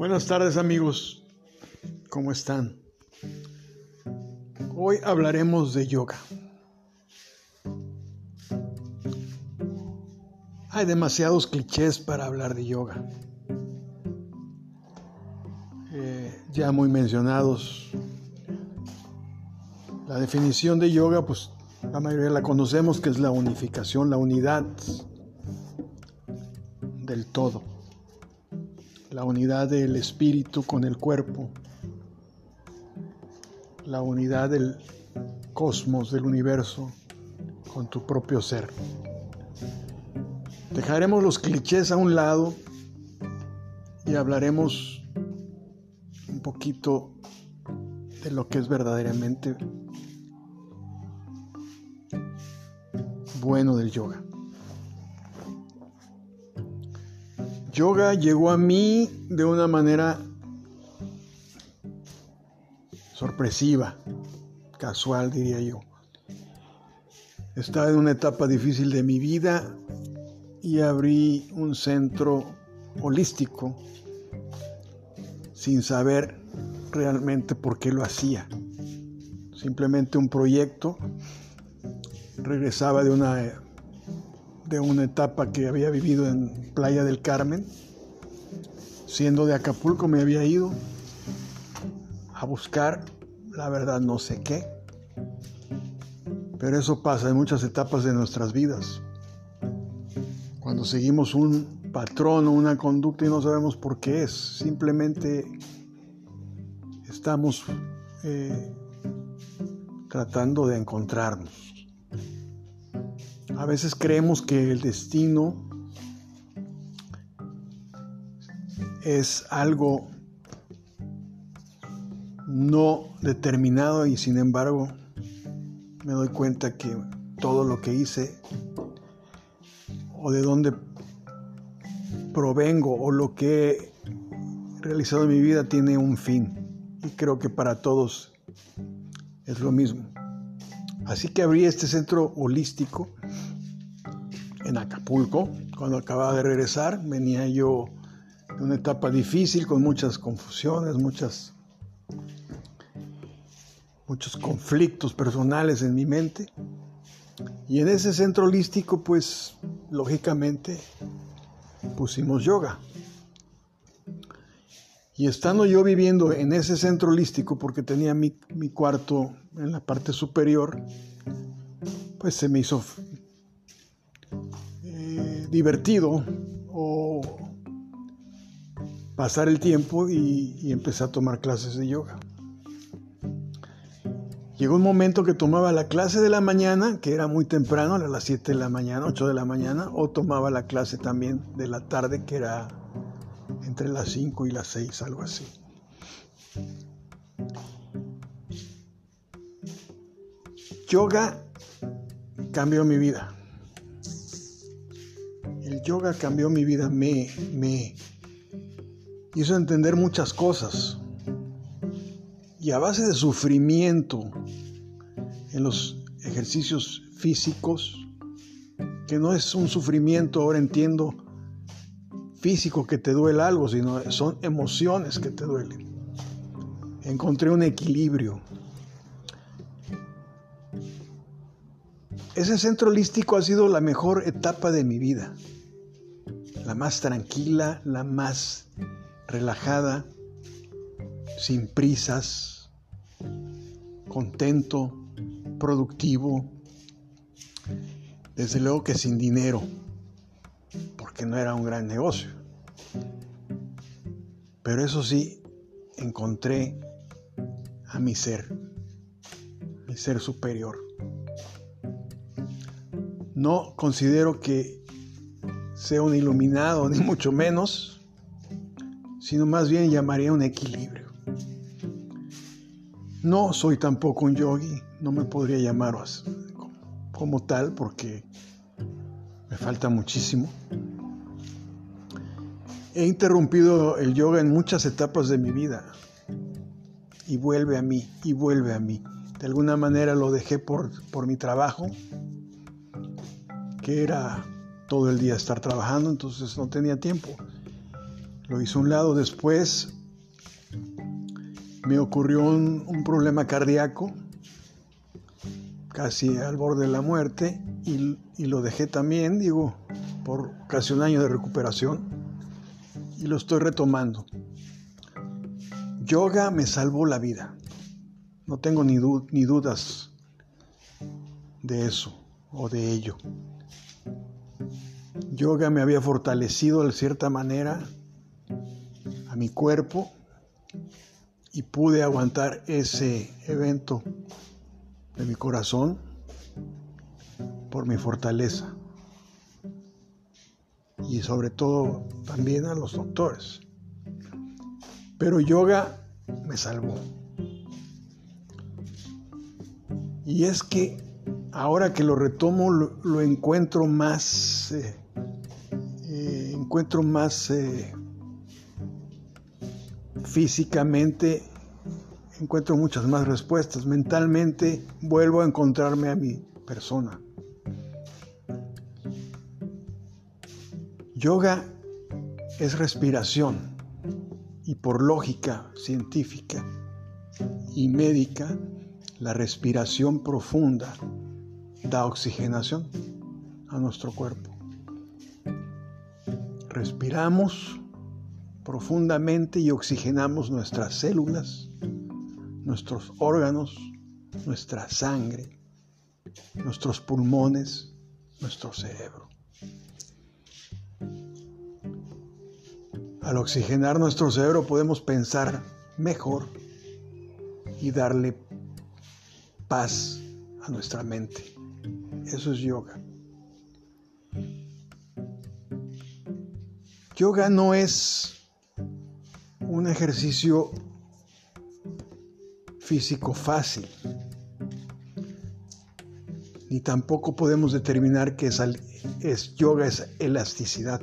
Buenas tardes amigos, ¿cómo están? Hoy hablaremos de yoga. Hay demasiados clichés para hablar de yoga. Eh, ya muy mencionados. La definición de yoga, pues la mayoría la conocemos, que es la unificación, la unidad del todo la unidad del espíritu con el cuerpo, la unidad del cosmos, del universo, con tu propio ser. Dejaremos los clichés a un lado y hablaremos un poquito de lo que es verdaderamente bueno del yoga. Yoga llegó a mí de una manera sorpresiva, casual diría yo. Estaba en una etapa difícil de mi vida y abrí un centro holístico sin saber realmente por qué lo hacía. Simplemente un proyecto. Regresaba de una de una etapa que había vivido en Playa del Carmen. Siendo de Acapulco me había ido a buscar, la verdad no sé qué, pero eso pasa en muchas etapas de nuestras vidas. Cuando seguimos un patrón o una conducta y no sabemos por qué es, simplemente estamos eh, tratando de encontrarnos. A veces creemos que el destino es algo no determinado y sin embargo me doy cuenta que todo lo que hice o de dónde provengo o lo que he realizado en mi vida tiene un fin y creo que para todos es lo mismo. Así que abrí este centro holístico en Acapulco, cuando acababa de regresar. Venía yo de una etapa difícil, con muchas confusiones, muchas, muchos conflictos personales en mi mente. Y en ese centro holístico, pues, lógicamente, pusimos yoga. Y estando yo viviendo en ese centro holístico, porque tenía mi, mi cuarto en la parte superior, pues se me hizo divertido o pasar el tiempo y, y empecé a tomar clases de yoga. Llegó un momento que tomaba la clase de la mañana, que era muy temprano, a las 7 de la mañana, 8 de la mañana, o tomaba la clase también de la tarde, que era entre las 5 y las 6, algo así. Yoga cambió mi vida yoga cambió mi vida, me, me hizo entender muchas cosas. Y a base de sufrimiento en los ejercicios físicos, que no es un sufrimiento, ahora entiendo, físico que te duele algo, sino son emociones que te duelen. Encontré un equilibrio. Ese centro holístico ha sido la mejor etapa de mi vida la más tranquila, la más relajada, sin prisas, contento, productivo, desde luego que sin dinero, porque no era un gran negocio. Pero eso sí, encontré a mi ser, mi ser superior. No considero que sea un iluminado, ni mucho menos, sino más bien llamaría un equilibrio. No soy tampoco un yogi, no me podría llamar como tal porque me falta muchísimo. He interrumpido el yoga en muchas etapas de mi vida y vuelve a mí, y vuelve a mí. De alguna manera lo dejé por, por mi trabajo, que era todo el día estar trabajando, entonces no tenía tiempo. Lo hice un lado después. Me ocurrió un, problema cardíaco, casi al borde de la muerte, y, y lo dejé también, digo, por casi un año de recuperación, y lo estoy retomando. Yoga me salvó la vida. No tengo ni, ni dudas de eso o de ello. Yoga me había fortalecido de cierta manera a mi cuerpo y pude aguantar ese evento de mi corazón por mi fortaleza y sobre todo también a los doctores. Pero yoga me salvó. Y es que ahora que lo retomo lo, encuentro más, eh, eh, encuentro más eh, físicamente, encuentro muchas más respuestas. Mentalmente vuelvo a encontrarme a mi persona. Yoga es respiración y por lógica científica y médica la respiración profunda da oxigenación a nuestro cuerpo. Respiramos profundamente y oxigenamos nuestras células, nuestros órganos, nuestra sangre, nuestros pulmones, nuestro cerebro. Al oxigenar nuestro cerebro podemos pensar mejor y darle paz a nuestra mente. Eso es yoga. Yoga no es un ejercicio físico fácil, ni tampoco podemos determinar que es, es yoga es elasticidad,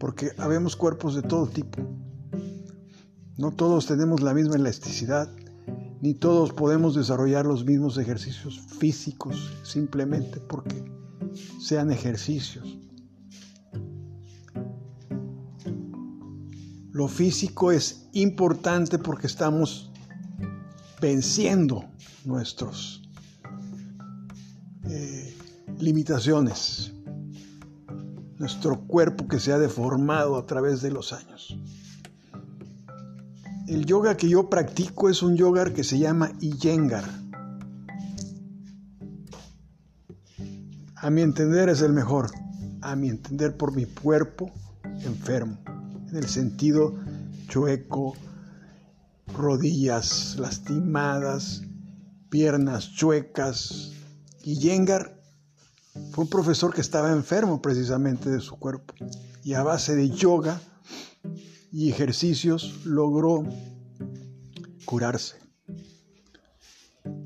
porque habemos cuerpos de todo tipo. No todos tenemos la misma elasticidad, ni todos podemos desarrollar los mismos ejercicios físicos simplemente porque sean ejercicios. Lo físico es importante porque estamos venciendo nuestras eh, limitaciones, nuestro cuerpo que se ha deformado a través de los años. El yoga que yo practico es un yoga que se llama Iyengar. A mi entender es el mejor. A mi entender por mi cuerpo enfermo. En el sentido chueco, rodillas lastimadas, piernas chuecas. Iyengar fue un profesor que estaba enfermo precisamente de su cuerpo. Y a base de yoga y ejercicios logró curarse.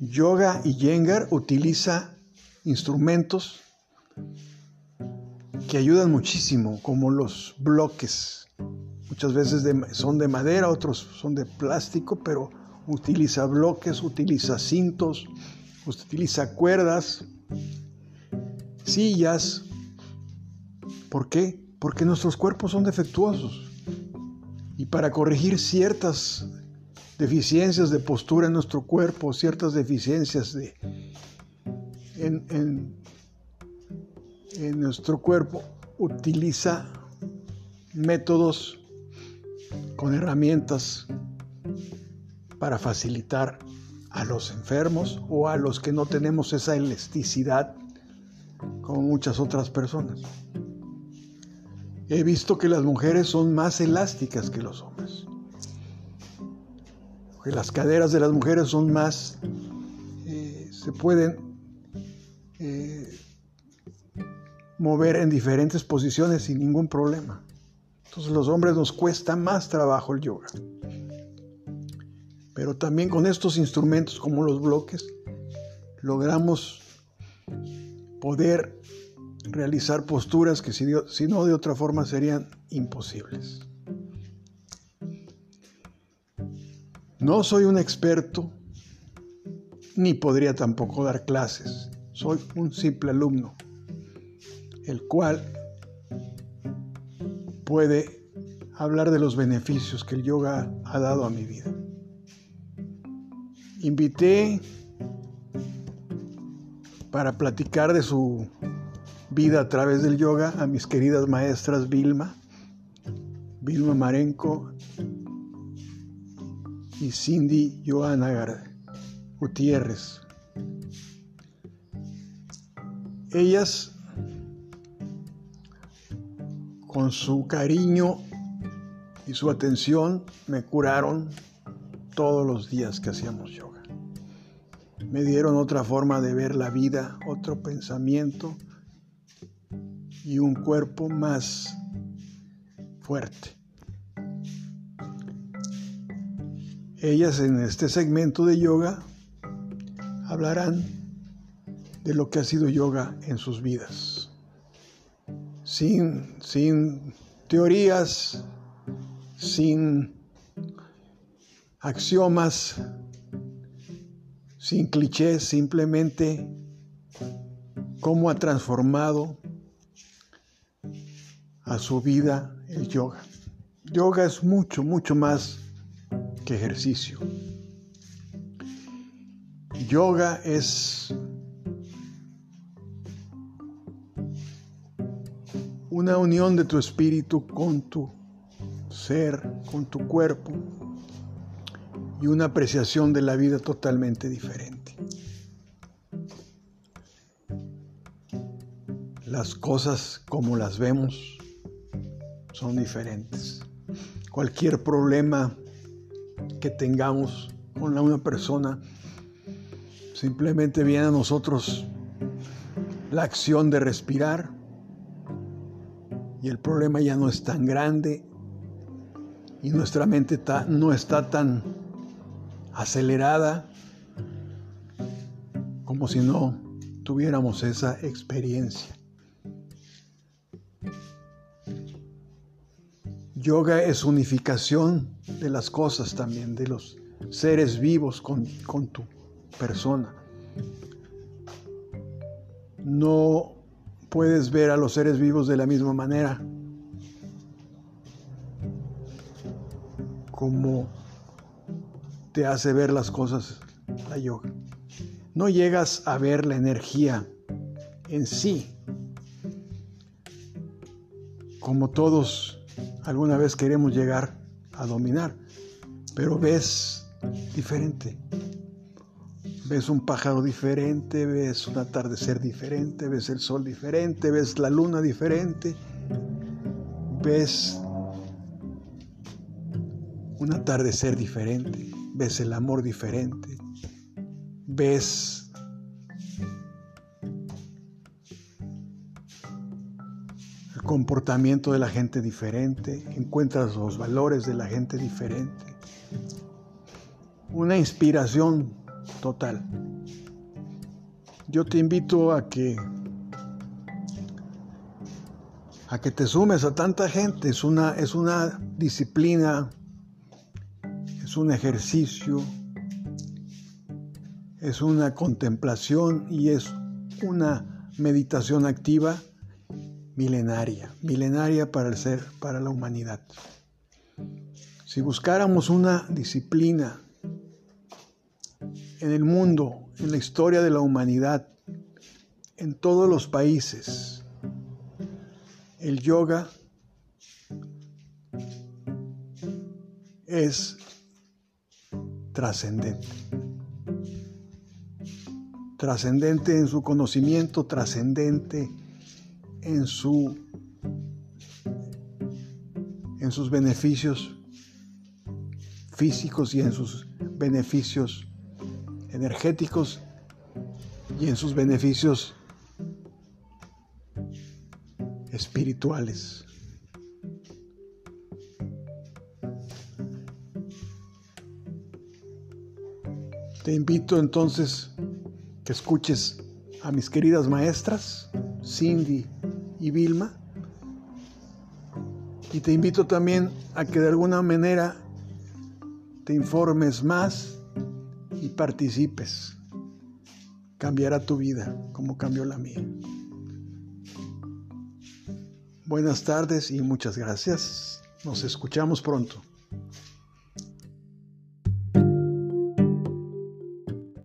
Yoga y Yengar utiliza instrumentos que ayudan muchísimo, como los bloques. Muchas veces son de madera, otros son de plástico, pero utiliza bloques, utiliza cintos, utiliza cuerdas, sillas. ¿Por qué? Porque nuestros cuerpos son defectuosos y para corregir ciertas deficiencias de postura en nuestro cuerpo, ciertas deficiencias de, en, en nuestro cuerpo, utiliza métodos con herramientas para facilitar a los enfermos o a los que no tenemos esa elasticidad como muchas otras personas. He visto que las mujeres son más elásticas que los hombres. Que las caderas de las mujeres son más, eh, se pueden eh, mover en diferentes posiciones sin ningún problema. Entonces los hombres nos cuesta más trabajo el yoga. Pero también con estos instrumentos como los bloques logramos poder realizar posturas que si, no de otra forma serían imposibles. No soy un experto, ni podría tampoco dar clases. Soy un simple alumno, el cual puede hablar de los beneficios que el yoga ha dado a mi vida. Invité para platicar de su vida a través del yoga a mis queridas maestras Vilma, Vilma Marenco y Cindy Johanna Gutiérrez. Ellas, con su cariño y su atención, me curaron todos los días que hacíamos yoga. Me dieron otra forma de ver la vida, otro pensamiento y un cuerpo más fuerte. Ellas en este segmento de yoga hablarán de lo que ha sido yoga en sus vidas. Sin, sin teorías, sin axiomas, sin clichés, simplemente cómo ha transformado a su vida el yoga. Yoga es mucho, mucho más que ejercicio. Yoga es una unión de tu espíritu con tu ser, con tu cuerpo y una apreciación de la vida totalmente diferente. Las cosas como las vemos son diferentes. Cualquier problema que tengamos con una persona simplemente viene a nosotros la acción de respirar y el problema ya no es tan grande y nuestra mente no está tan acelerada como si no tuviéramos esa experiencia. Yoga es unificación de las cosas también, de los seres vivos con, con tu persona. No puedes ver a los seres vivos de la misma manera como te hace ver las cosas la yoga. No llegas a ver la energía en sí, como todos alguna vez queremos llegar a dominar, pero ves diferente, ves un pájaro diferente, ves un atardecer diferente, ves el sol diferente, ves la luna diferente, ves un atardecer diferente, ves el amor diferente, ves comportamiento de la gente diferente, encuentras los valores de la gente diferente. Una inspiración total. Yo te invito a que a que te sumes a tanta gente, es una, es una disciplina, es un ejercicio, es una contemplación y es una meditación activa milenaria, milenaria para el ser, para la humanidad. Si buscáramos una disciplina en el mundo, en la historia de la humanidad, en todos los países. El yoga es trascendente. Trascendente en su conocimiento, trascendente en su en sus beneficios físicos y en sus beneficios energéticos y en sus beneficios espirituales. Te invito entonces que escuches a mis queridas maestras, Cindy y Vilma, y te invito también a que de alguna manera te informes más y participes. Cambiará tu vida como cambió la mía. Buenas tardes y muchas gracias. Nos escuchamos pronto.